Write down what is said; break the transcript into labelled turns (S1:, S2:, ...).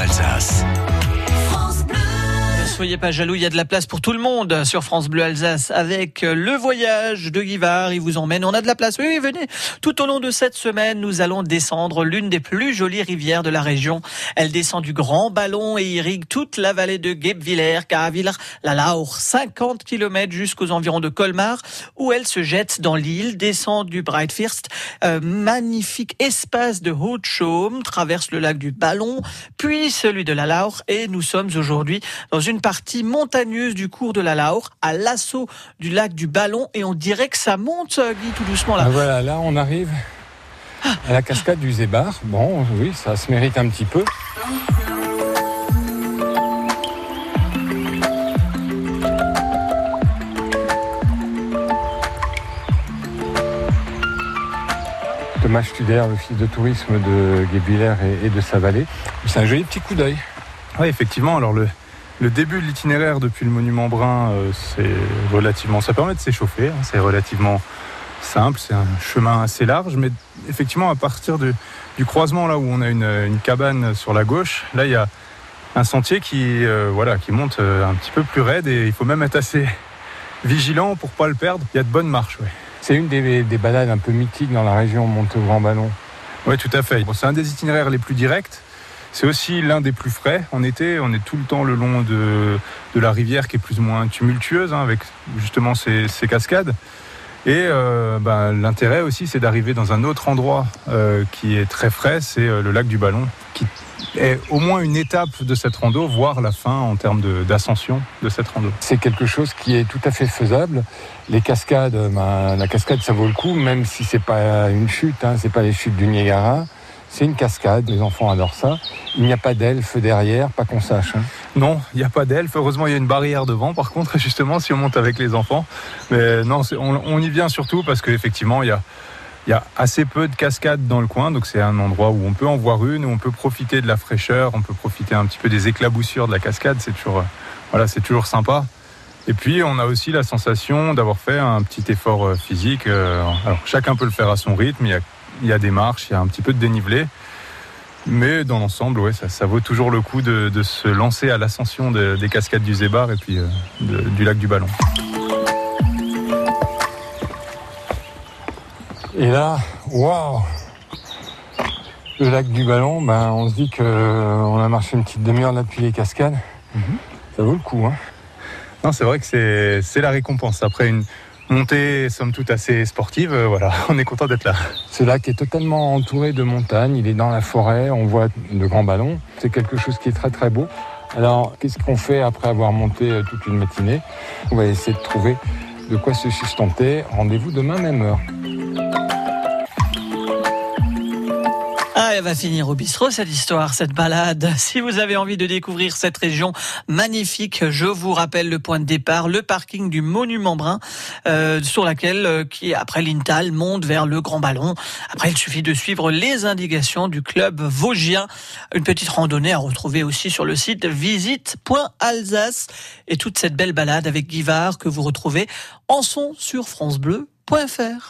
S1: Alsace.
S2: Soyez pas jaloux, il y a de la place pour tout le monde sur France Bleu Alsace avec le voyage de Guivard. Il vous emmène, on a de la place. Oui, oui, venez. Tout au long de cette semaine, nous allons descendre l'une des plus jolies rivières de la région. Elle descend du Grand Ballon et irrigue toute la vallée de Guebwiller, Caraviller, la Laure, 50 km jusqu'aux environs de Colmar, où elle se jette dans l'île, descend du Breitfirst, euh, magnifique espace de Haute-Chaume, traverse le lac du Ballon, puis celui de la Laure, et nous sommes aujourd'hui dans une partie montagneuse du cours de la Laure, à l'assaut du lac du Ballon, et on dirait que ça monte, Guy, tout doucement là.
S3: Ah, voilà, là on arrive à la cascade du Zébar. Bon, oui, ça se mérite un petit peu. Thomas Studer, l'office de tourisme de Guébillère et, et de sa vallée. C'est un joli petit coup d'œil.
S4: Oui, effectivement. Alors le, le début de l'itinéraire depuis le monument brun, euh, c'est relativement, ça permet de s'échauffer. hein, c'est relativement simple. C'est un chemin assez large, mais effectivement à partir de- du croisement là où on a une, une cabane sur la gauche, là il y a un sentier qui, euh, voilà, qui monte euh, un petit peu plus raide et il faut même être assez vigilant pour pas le perdre. Il y a de bonnes marches. Ouais.
S3: C'est une des, des balades un peu mythiques dans la région montée au Grand Ballon.
S4: Oui, tout à fait. Bon, c'est un des itinéraires les plus directs. C'est aussi l'un des plus frais. En été, on est tout le temps le long de, la rivière qui est plus ou moins tumultueuse, hein, avec justement ces, cascades. Et euh, bah, l'intérêt aussi, c'est d'arriver dans un autre endroit euh, qui est très frais, c'est euh, le lac du Ballon, qui est au moins une étape de cette rando, voire la fin en termes d'ascension de, cette rando.
S3: C'est quelque chose qui est tout à fait faisable. Les cascades, ben, la cascade, ça vaut le coup, même si c'est pas une chute, hein, c'est pas les chutes du Niagara. C'est une cascade, les enfants adorent ça. Il n'y a pas d'elfe derrière, pas qu'on sache. hein.
S4: Non, il n'y a pas d'elfe. Heureusement, il y a une barrière devant. Par contre, justement, si on monte avec les enfants. Mais non, c'est- on, y vient surtout parce qu'effectivement, il y a, y a assez peu de cascades dans le coin. Donc, c'est un endroit où on peut en voir une, où on peut profiter de la fraîcheur, on peut profiter un petit peu des éclaboussures de la cascade. C'est toujours, euh, voilà, toujours sympa. Et puis, on a aussi la sensation d'avoir fait un petit effort euh, physique. Euh, Alors, chacun peut le faire à son rythme. Il y a des marches, il y a un petit peu de dénivelé. Mais dans l'ensemble, ouais, ça, ça vaut toujours le coup de, de se lancer à l'ascension de- des cascades du Zébar et puis euh, de- du lac du Ballon.
S3: Et là, waouh Le lac du Ballon, ben, on se dit qu'on a marché une petite demi-heure là depuis les cascades. Ça vaut le coup. Hein.
S4: Non, c'est vrai que c'est c'est la récompense. Après une montée, somme toute, assez sportive, euh, voilà, on est content d'être là.
S3: Ce lac est totalement entouré de montagnes, il est dans la forêt, on voit de grands ballons. C'est quelque chose qui est très très beau. Alors, qu'est-ce qu'on fait après avoir monté euh, toute une matinée? On va essayer de trouver de quoi se sustenter. Rendez-vous demain même heure.
S2: Ah, elle va finir au bistrot cette histoire, cette balade. Si vous avez envie de découvrir cette région magnifique, je vous rappelle le point de départ, le parking du Monument Brun, euh, sur laquelle, euh, qui après l'Intal, monte vers le Grand Ballon. Après, il suffit de suivre les indications du club vosgien. Une petite randonnée à retrouver aussi sur le site visite.alsace et toute cette belle balade avec Guivard que vous retrouvez en son sur francebleu.fr.